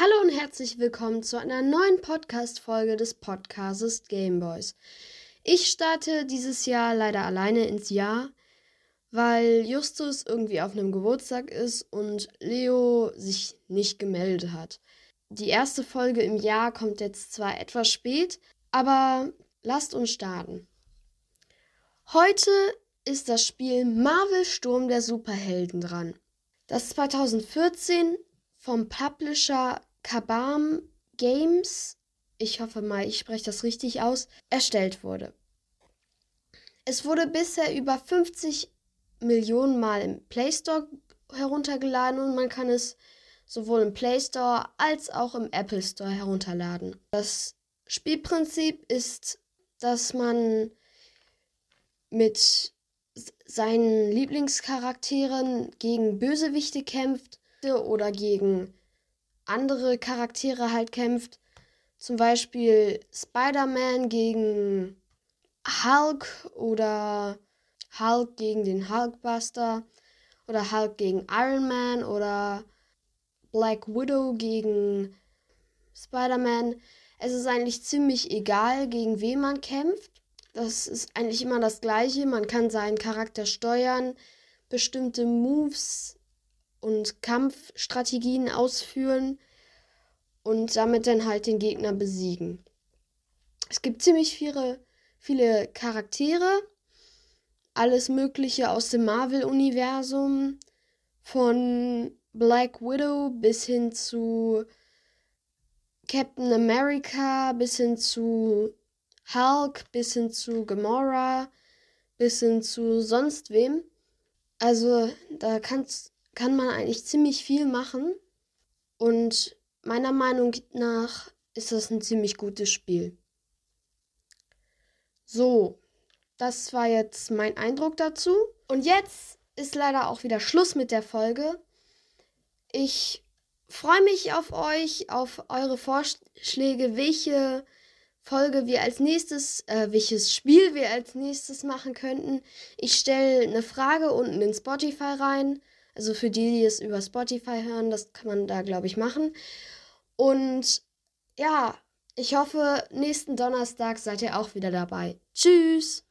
Hallo und herzlich willkommen zu einer neuen Podcast-Folge des Podcasts Gameboys. Ich starte dieses Jahr leider alleine ins Jahr, weil Justus irgendwie auf einem Geburtstag ist und Leo sich nicht gemeldet hat. Die erste Folge im Jahr kommt jetzt zwar etwas spät, aber lasst uns starten. Heute ist das Spiel Marvel Sturm der Superhelden dran, das 2014 vom Publisher Kabam Games, ich hoffe mal, ich spreche das richtig aus, erstellt wurde. Es wurde bisher über 50 Millionen Mal im Play Store heruntergeladen und man kann es sowohl im Play Store als auch im Apple Store herunterladen. Das Spielprinzip ist, dass man mit seinen Lieblingscharakteren gegen Bösewichte kämpft oder gegen andere Charaktere halt kämpft. Zum Beispiel Spider-Man gegen Hulk oder Hulk gegen den Hulkbuster oder Hulk gegen Iron Man oder Black Widow gegen Spider-Man. Es ist eigentlich ziemlich egal, gegen wen man kämpft. Das ist eigentlich immer das gleiche. Man kann seinen Charakter steuern, bestimmte Moves und Kampfstrategien ausführen und damit dann halt den Gegner besiegen. Es gibt ziemlich viele, viele Charaktere, alles Mögliche aus dem Marvel-Universum, von Black Widow bis hin zu Captain America, bis hin zu Hulk, bis hin zu Gamora, bis hin zu sonst wem. Also da kann's, kann man eigentlich ziemlich viel machen. Und meiner Meinung nach ist das ein ziemlich gutes Spiel. So, das war jetzt mein Eindruck dazu. Und jetzt ist leider auch wieder Schluss mit der Folge. Ich freue mich auf euch, auf eure Vorschläge, welche Folge wir als nächstes, äh, welches Spiel wir als nächstes machen könnten. Ich stelle eine Frage unten in Spotify rein. Also für die, die es über Spotify hören, das kann man da, glaube ich, machen. Und ja, ich hoffe, nächsten Donnerstag seid ihr auch wieder dabei. Tschüss!